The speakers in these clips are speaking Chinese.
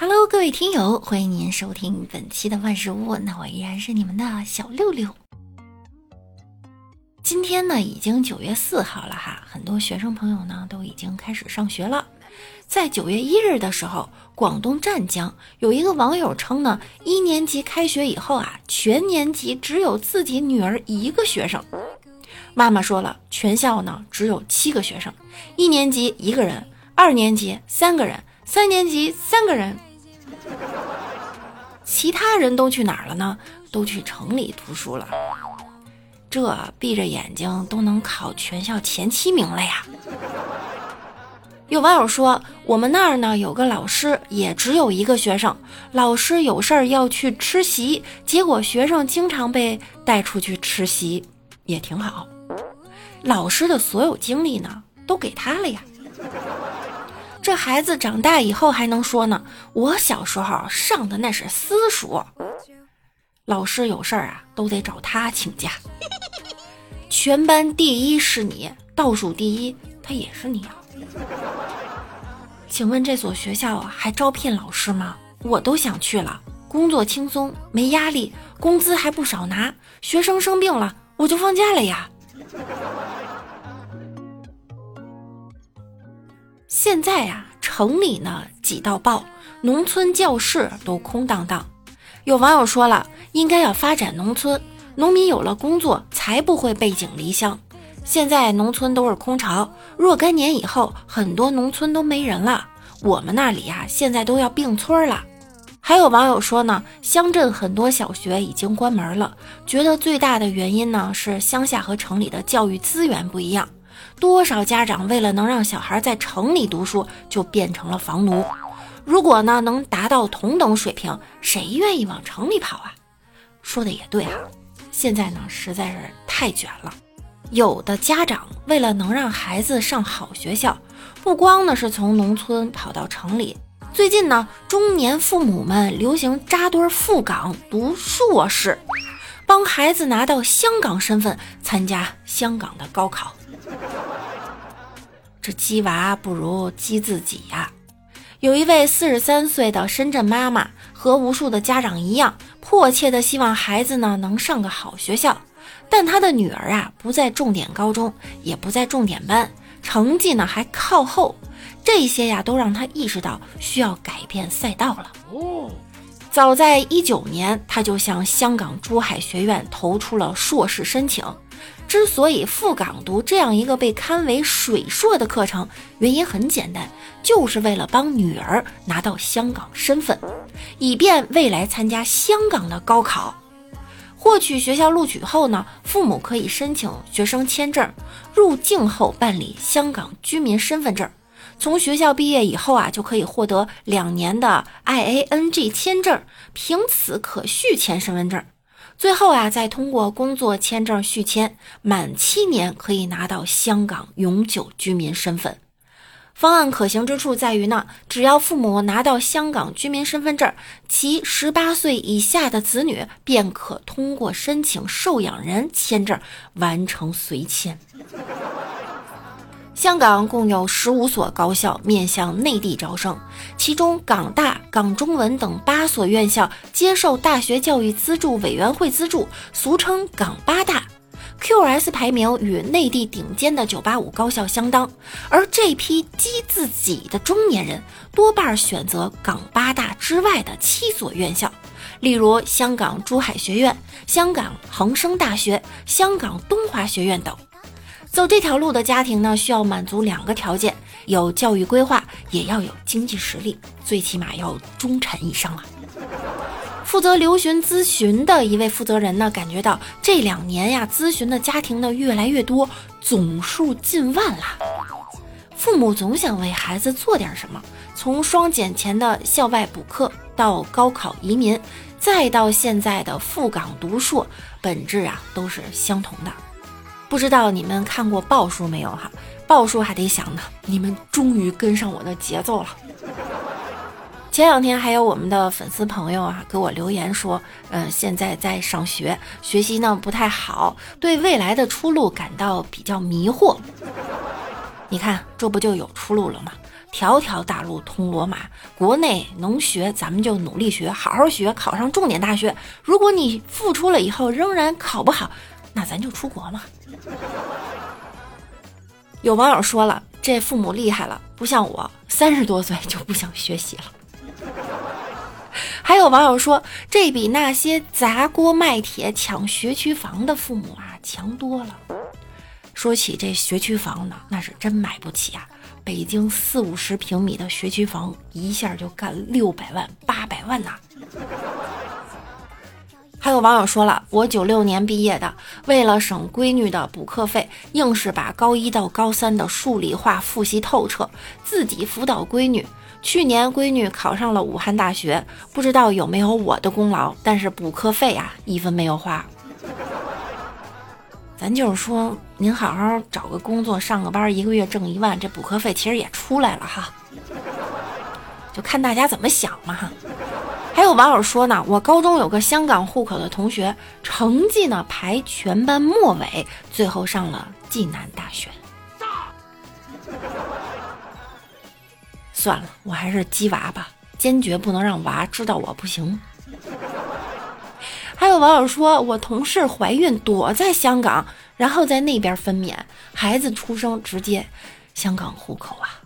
Hello，各位听友，欢迎您收听本期的万事屋，那我依然是你们的小六六。今天呢，已经九月四号了哈，很多学生朋友呢都已经开始上学了。在九月一日的时候，广东湛江有一个网友称呢，一年级开学以后啊，全年级只有自己女儿一个学生。妈妈说了，全校呢只有七个学生，一年级一个人，二年级三个人，三年级三个人。其他人都去哪儿了呢？都去城里读书了。这闭着眼睛都能考全校前七名了呀！有网友说，我们那儿呢有个老师，也只有一个学生。老师有事儿要去吃席，结果学生经常被带出去吃席，也挺好。老师的所有精力呢，都给他了呀。这孩子长大以后还能说呢？我小时候上的那是私塾，老师有事儿啊都得找他请假。全班第一是你，倒数第一他也是你啊。请问这所学校还招聘老师吗？我都想去了，工作轻松，没压力，工资还不少拿。学生生病了，我就放假了呀。现在呀，城里呢挤到爆，农村教室都空荡荡。有网友说了，应该要发展农村，农民有了工作，才不会背井离乡。现在农村都是空巢，若干年以后，很多农村都没人了。我们那里呀，现在都要并村了。还有网友说呢，乡镇很多小学已经关门了，觉得最大的原因呢是乡下和城里的教育资源不一样。多少家长为了能让小孩在城里读书，就变成了房奴。如果呢能达到同等水平，谁愿意往城里跑啊？说的也对啊，现在呢实在是太卷了。有的家长为了能让孩子上好学校，不光呢是从农村跑到城里。最近呢，中年父母们流行扎堆赴港读硕士，帮孩子拿到香港身份，参加香港的高考。这鸡娃不如鸡自己呀！有一位四十三岁的深圳妈妈，和无数的家长一样，迫切的希望孩子呢能上个好学校。但她的女儿啊，不在重点高中，也不在重点班，成绩呢还靠后。这些呀，都让她意识到需要改变赛道了。哦，早在一九年，他就向香港珠海学院投出了硕士申请。之所以赴港读这样一个被堪为水硕的课程，原因很简单，就是为了帮女儿拿到香港身份，以便未来参加香港的高考。获取学校录取后呢，父母可以申请学生签证，入境后办理香港居民身份证。从学校毕业以后啊，就可以获得两年的 I A N G 签证，凭此可续签身份证。最后啊，再通过工作签证续签，满七年可以拿到香港永久居民身份。方案可行之处在于呢，只要父母拿到香港居民身份证，其十八岁以下的子女便可通过申请受养人签证完成随迁。香港共有十五所高校面向内地招生，其中港大、港中文等八所院校接受大学教育资助委员会资助，俗称港八大。QS 排名与内地顶尖的985高校相当，而这批激自己的中年人多半选择港八大之外的七所院校，例如香港珠海学院、香港恒生大学、香港东华学院等。走这条路的家庭呢，需要满足两个条件：有教育规划，也要有经济实力，最起码要中产以上啊。负责留学咨询的一位负责人呢，感觉到这两年呀，咨询的家庭呢越来越多，总数近万了。父母总想为孩子做点什么，从双减前的校外补课，到高考移民，再到现在的赴港读硕，本质啊都是相同的。不知道你们看过报书没有哈？报书还得想呢。你们终于跟上我的节奏了。前两天还有我们的粉丝朋友啊给我留言说，嗯，现在在上学，学习呢不太好，对未来的出路感到比较迷惑。你看，这不就有出路了吗？条条大路通罗马，国内能学咱们就努力学，好好学，考上重点大学。如果你付出了以后仍然考不好，那咱就出国嘛。有网友说了，这父母厉害了，不像我三十多岁就不想学习了。还有网友说，这比那些砸锅卖铁抢学区房的父母啊强多了。说起这学区房呢，那是真买不起啊！北京四五十平米的学区房，一下就干六百万、八百万呐。还有网友说了，我九六年毕业的，为了省闺女的补课费，硬是把高一到高三的数理化复习透彻，自己辅导闺女。去年闺女考上了武汉大学，不知道有没有我的功劳，但是补课费啊，一分没有花。咱就是说，您好好找个工作，上个班，一个月挣一万，这补课费其实也出来了哈。就看大家怎么想嘛哈。还有网友说呢，我高中有个香港户口的同学，成绩呢排全班末尾，最后上了暨南大学。算了，我还是鸡娃吧，坚决不能让娃知道我不行。还有网友说，我同事怀孕躲在香港，然后在那边分娩，孩子出生直接香港户口啊。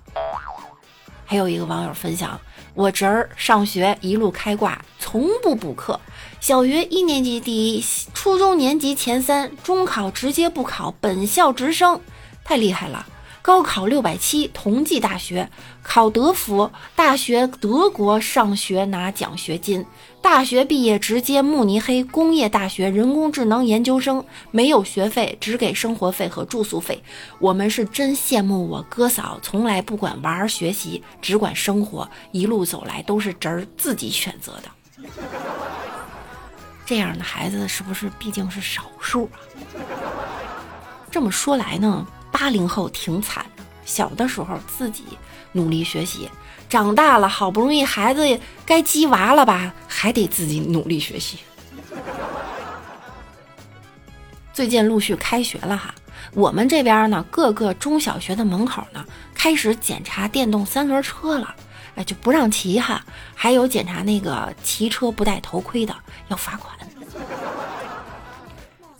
还有一个网友分享，我侄儿上学一路开挂，从不补课，小学一年级第一，初中年级前三，中考直接不考，本校直升，太厉害了。高考六百七，同济大学考德福大学，德国上学拿奖学金。大学毕业直接慕尼黑工业大学人工智能研究生，没有学费，只给生活费和住宿费。我们是真羡慕我哥嫂，从来不管玩学习，只管生活。一路走来都是侄儿自己选择的，这样的孩子是不是毕竟是少数啊？这么说来呢？八零后挺惨的，小的时候自己努力学习，长大了好不容易孩子该鸡娃了吧，还得自己努力学习。最近陆续开学了哈，我们这边呢，各个中小学的门口呢，开始检查电动三轮车了，哎，就不让骑哈，还有检查那个骑车不戴头盔的要罚款。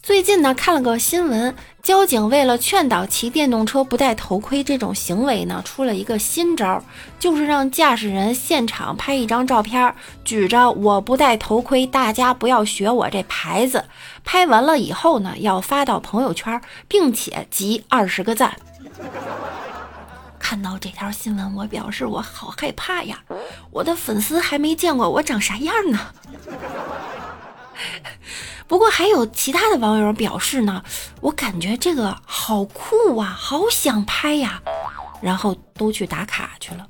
最近呢，看了个新闻，交警为了劝导骑电动车不戴头盔这种行为呢，出了一个新招，就是让驾驶人现场拍一张照片，举着“我不戴头盔，大家不要学我”这牌子，拍完了以后呢，要发到朋友圈，并且集二十个赞。看到这条新闻，我表示我好害怕呀，我的粉丝还没见过我长啥样呢。不过还有其他的网友表示呢，我感觉这个好酷啊，好想拍呀，然后都去打卡去了。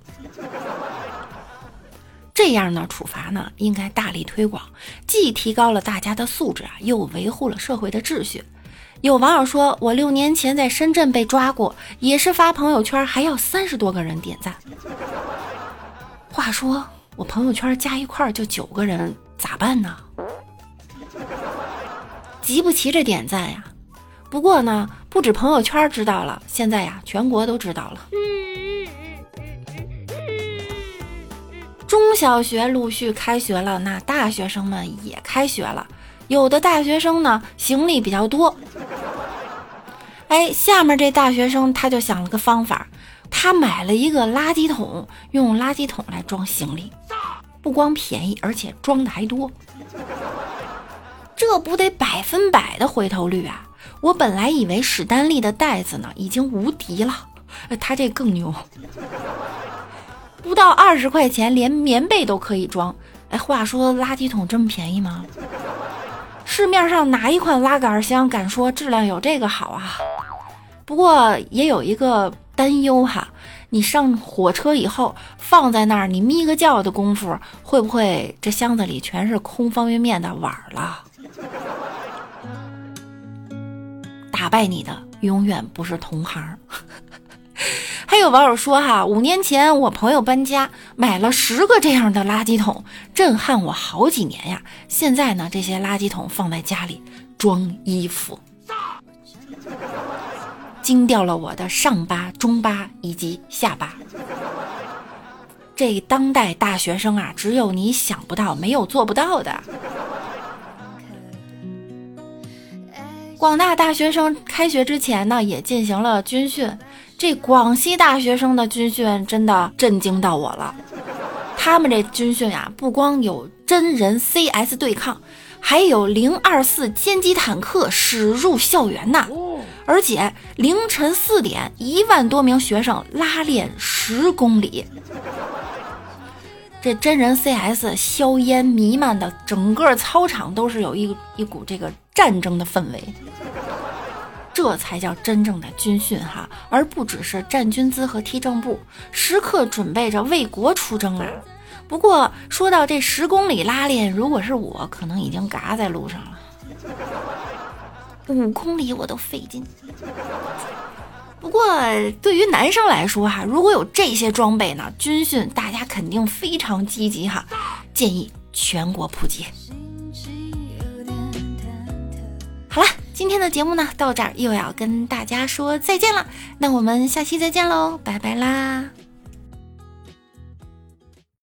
这样呢，处罚呢应该大力推广，既提高了大家的素质啊，又维护了社会的秩序。有网友说，我六年前在深圳被抓过，也是发朋友圈还要三十多个人点赞。话说我朋友圈加一块就九个人，咋办呢？集不齐这点赞呀，不过呢，不止朋友圈知道了，现在呀，全国都知道了。中小学陆续开学了，那大学生们也开学了。有的大学生呢，行李比较多，哎，下面这大学生他就想了个方法，他买了一个垃圾桶，用垃圾桶来装行李，不光便宜，而且装的还多。这不得百分百的回头率啊！我本来以为史丹利的袋子呢已经无敌了，他这更牛，不到二十块钱连棉被都可以装。哎，话说垃圾桶这么便宜吗？市面上哪一款拉杆箱敢说质量有这个好啊？不过也有一个担忧哈，你上火车以后放在那儿，你眯个觉的功夫，会不会这箱子里全是空方便面的碗了？打败你的永远不是同行。还有网友说哈，五年前我朋友搬家买了十个这样的垃圾桶，震撼我好几年呀。现在呢，这些垃圾桶放在家里装衣服，惊掉了我的上巴、中巴以及下巴。这当代大学生啊，只有你想不到，没有做不到的。广大大学生开学之前呢，也进行了军训。这广西大学生的军训真的震惊到我了。他们这军训呀，不光有真人 CS 对抗，还有零二四歼击坦克驶入校园呐。而且凌晨四点，一万多名学生拉练十公里。这真人 CS，硝烟弥漫的整个操场都是有一一股这个战争的氛围。这才叫真正的军训哈，而不只是站军姿和踢正步，时刻准备着为国出征啊。不过说到这十公里拉练，如果是我，可能已经嘎在路上了。五公里我都费劲。不过对于男生来说哈，如果有这些装备呢，军训大家肯定非常积极哈。建议全国普及。好了，今天的节目呢到这儿又要跟大家说再见了，那我们下期再见喽，拜拜啦。